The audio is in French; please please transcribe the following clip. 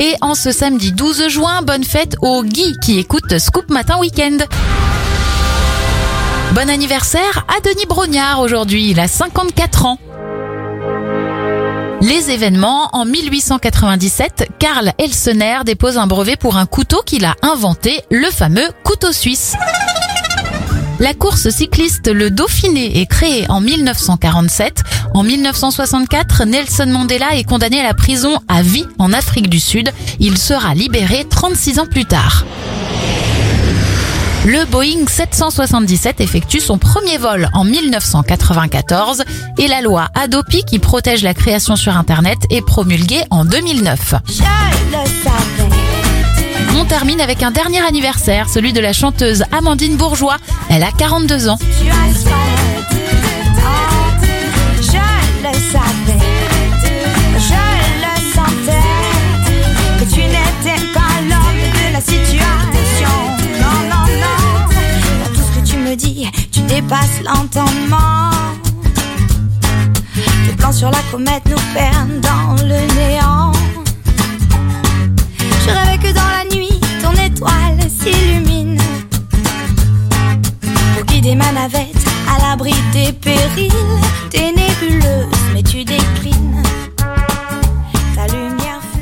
Et en ce samedi 12 juin, bonne fête au Guy qui écoute Scoop Matin Weekend. Bon anniversaire à Denis Brognard aujourd'hui, il a 54 ans. Les événements, en 1897, Karl Elsener dépose un brevet pour un couteau qu'il a inventé, le fameux couteau suisse. La course cycliste Le Dauphiné est créée en 1947. En 1964, Nelson Mandela est condamné à la prison à vie en Afrique du Sud. Il sera libéré 36 ans plus tard. Le Boeing 777 effectue son premier vol en 1994 et la loi Adopi qui protège la création sur Internet est promulguée en 2009. On termine avec un dernier anniversaire, celui de la chanteuse Amandine Bourgeois. Elle a 42 ans. tu dépasses l'entendement. Tes plans sur la comète nous perdent dans Pour guider ma navette à l'abri des périls, des